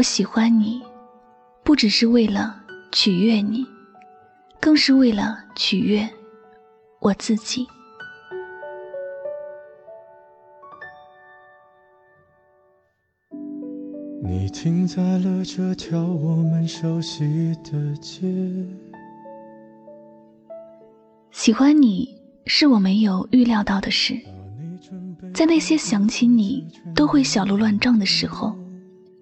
我喜欢你，不只是为了取悦你，更是为了取悦我自己。你停在了这条我们熟悉的街。喜欢你是我没有预料到的事，在那些想起你都会小鹿乱撞的时候。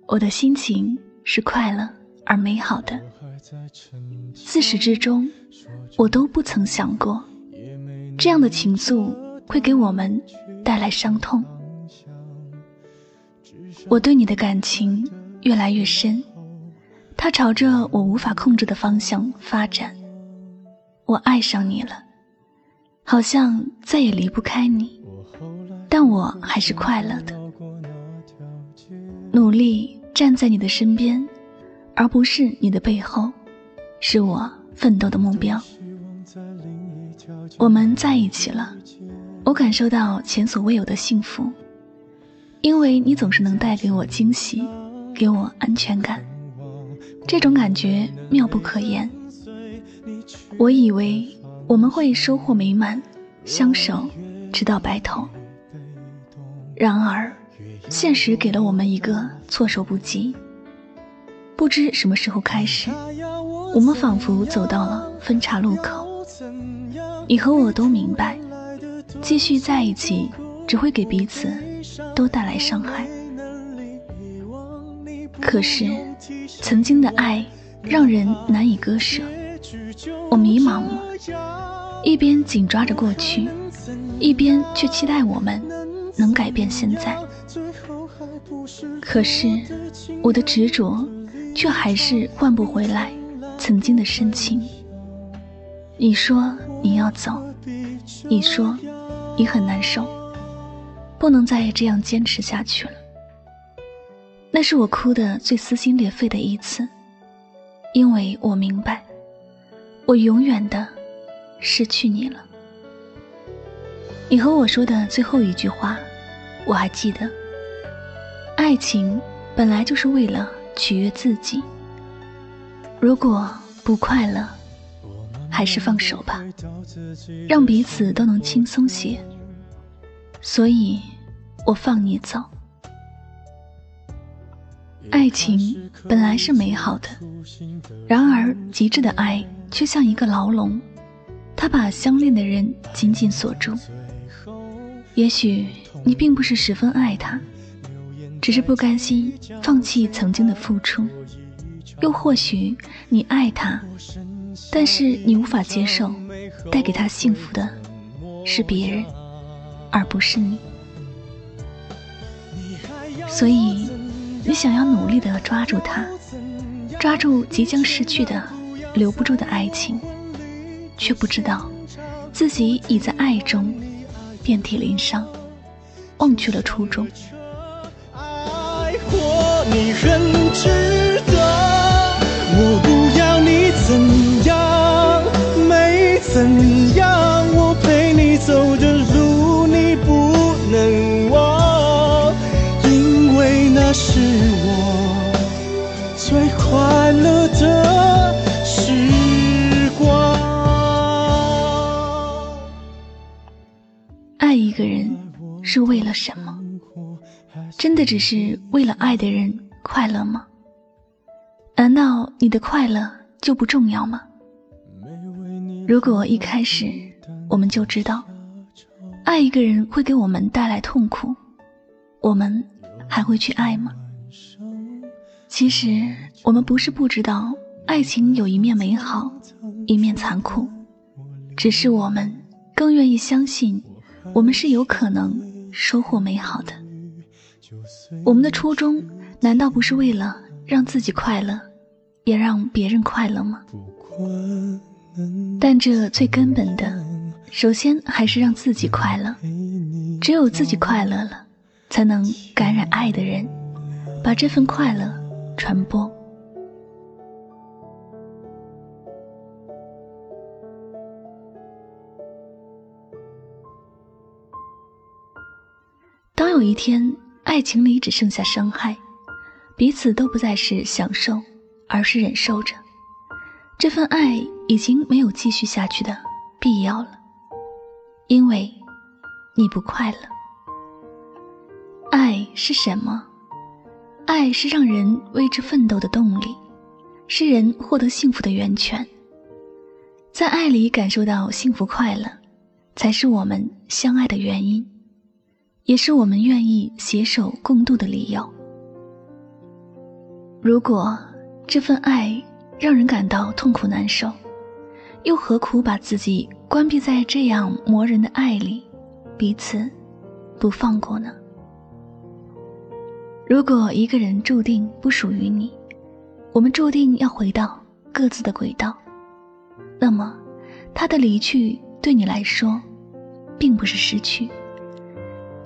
我的心情是快乐而美好的，自始至终，我都不曾想过，这样的情愫会给我们带来伤痛。我对你的感情越来越深，它朝着我无法控制的方向发展。我爱上你了，好像再也离不开你，但我还是快乐的，努力。站在你的身边，而不是你的背后，是我奋斗的目标。我们在一起了，我感受到前所未有的幸福，因为你总是能带给我惊喜，给我安全感。这种感觉妙不可言。我以为我们会收获美满，相守直到白头。然而。现实给了我们一个措手不及。不知什么时候开始，我们仿佛走到了分岔路口。你和我都明白，继续在一起只会给彼此都带来伤害。可是，曾经的爱让人难以割舍。我迷茫了，一边紧抓着过去，一边却期待我们能改变现在。可是，我的执着却还是换不回来曾经的深情。你说你要走，你说你很难受，不能再这样坚持下去了。那是我哭的最撕心裂肺的一次，因为我明白，我永远的失去你了。你和我说的最后一句话，我还记得。爱情本来就是为了取悦自己。如果不快乐，还是放手吧，让彼此都能轻松些。所以，我放你走。爱情本来是美好的，然而极致的爱却像一个牢笼，它把相恋的人紧紧锁住。也许你并不是十分爱他。只是不甘心放弃曾经的付出，又或许你爱他，但是你无法接受带给他幸福的是别人，而不是你。所以你想要努力的抓住他，抓住即将失去的、留不住的爱情，却不知道自己已在爱中遍体鳞伤，忘却了初衷。爱过你很值得，我不要你怎样，没怎样，我陪你走的路你不能忘，因为那是我是为了什么？真的只是为了爱的人快乐吗？难道你的快乐就不重要吗？如果一开始我们就知道，爱一个人会给我们带来痛苦，我们还会去爱吗？其实，我们不是不知道爱情有一面美好，一面残酷，只是我们更愿意相信，我们是有可能收获美好的。我们的初衷难道不是为了让自己快乐，也让别人快乐吗？但这最根本的，首先还是让自己快乐。只有自己快乐了，才能感染爱的人，把这份快乐传播。有一天爱情里只剩下伤害，彼此都不再是享受，而是忍受着，这份爱已经没有继续下去的必要了，因为。你不快乐。爱是什么？爱是让人为之奋斗的动力，是人获得幸福的源泉。在爱里感受到幸福快乐，才是我们相爱的原因，也是我们愿意携手共度的理由。如果这份爱让人感到痛苦难受，又何苦把自己关闭在这样磨人的爱里？彼此不放过呢？如果一个人注定不属于你，我们注定要回到各自的轨道，那么他的离去对你来说，并不是失去，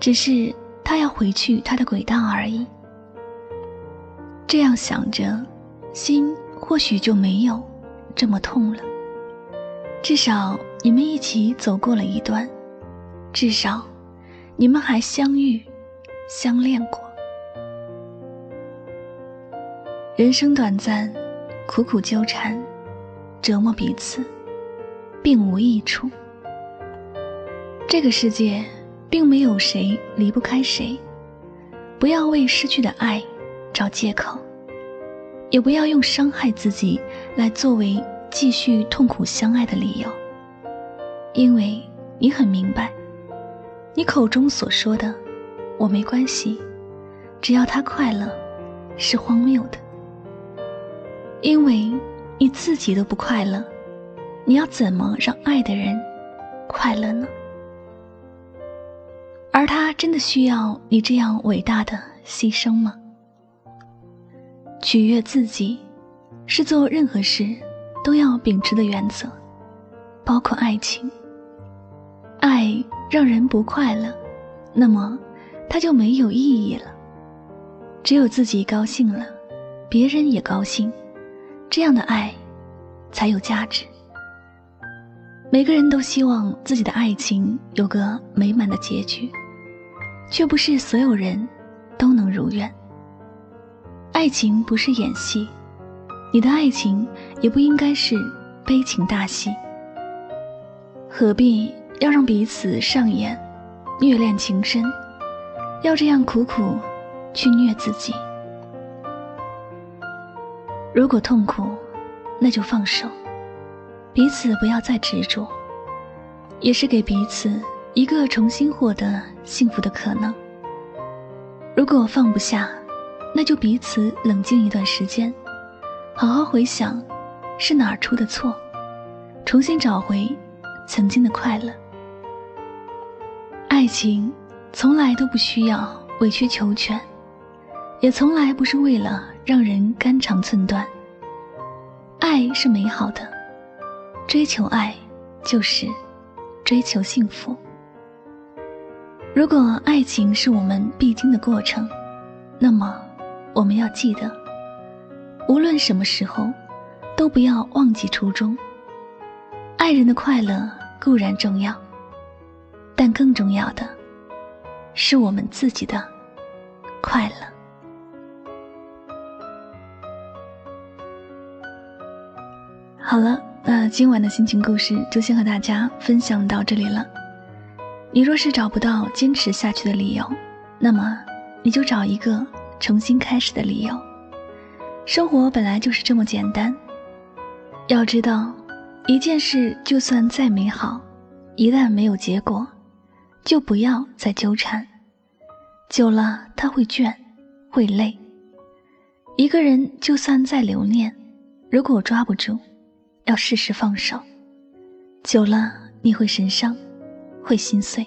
只是他要回去他的轨道而已。这样想着，心或许就没有这么痛了。至少你们一起走过了一段。至少，你们还相遇、相恋过。人生短暂，苦苦纠缠，折磨彼此，并无益处。这个世界，并没有谁离不开谁。不要为失去的爱找借口，也不要用伤害自己来作为继续痛苦相爱的理由。因为你很明白。你口中所说的“我没关系，只要他快乐”，是荒谬的。因为你自己都不快乐，你要怎么让爱的人快乐呢？而他真的需要你这样伟大的牺牲吗？取悦自己，是做任何事都要秉持的原则，包括爱情。爱。让人不快乐，那么它就没有意义了。只有自己高兴了，别人也高兴，这样的爱才有价值。每个人都希望自己的爱情有个美满的结局，却不是所有人都能如愿。爱情不是演戏，你的爱情也不应该是悲情大戏。何必？要让彼此上演虐恋情深，要这样苦苦去虐自己。如果痛苦，那就放手，彼此不要再执着，也是给彼此一个重新获得幸福的可能。如果放不下，那就彼此冷静一段时间，好好回想是哪儿出的错，重新找回曾经的快乐。爱情从来都不需要委曲求全，也从来不是为了让人肝肠寸断。爱是美好的，追求爱就是追求幸福。如果爱情是我们必经的过程，那么我们要记得，无论什么时候，都不要忘记初衷。爱人的快乐固然重要。但更重要的，是我们自己的快乐。好了，那今晚的心情故事就先和大家分享到这里了。你若是找不到坚持下去的理由，那么你就找一个重新开始的理由。生活本来就是这么简单。要知道，一件事就算再美好，一旦没有结果。就不要再纠缠，久了他会倦，会累。一个人就算再留恋，如果抓不住，要适时放手。久了你会神伤，会心碎。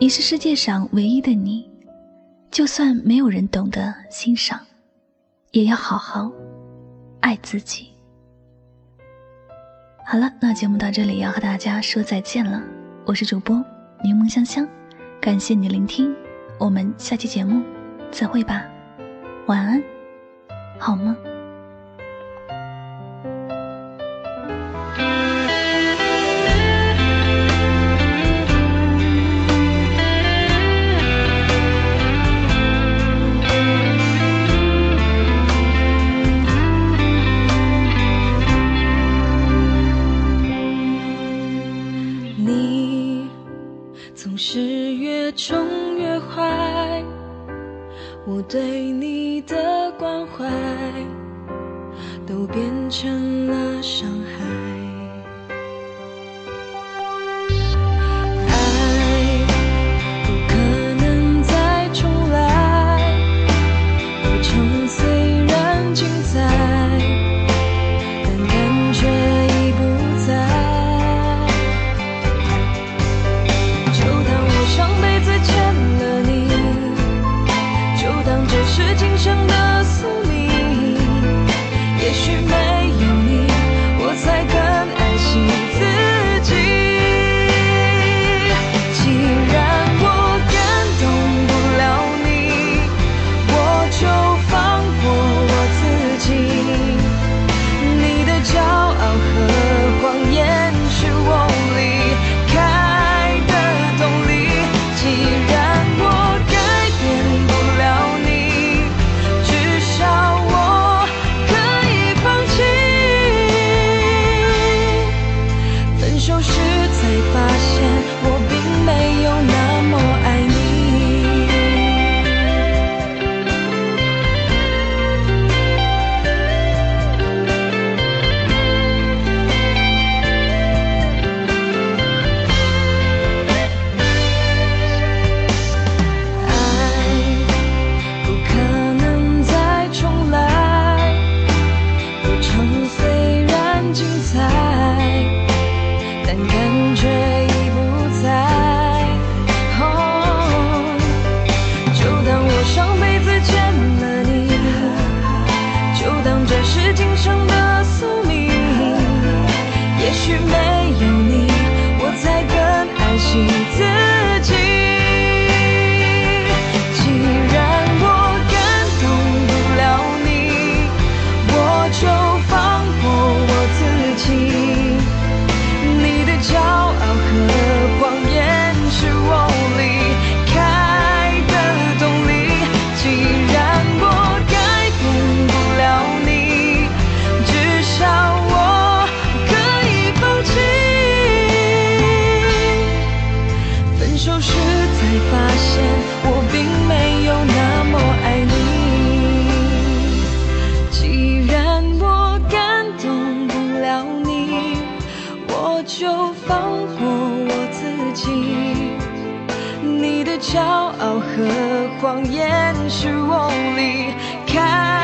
你是世界上唯一的你，就算没有人懂得欣赏，也要好好爱自己。好了，那节目到这里要和大家说再见了。我是主播柠檬香香，感谢你聆听，我们下期节目再会吧，晚安，好梦。是越宠越坏我对你的关怀，都变成了伤害。就放过我自己。你的骄傲和谎言是我离开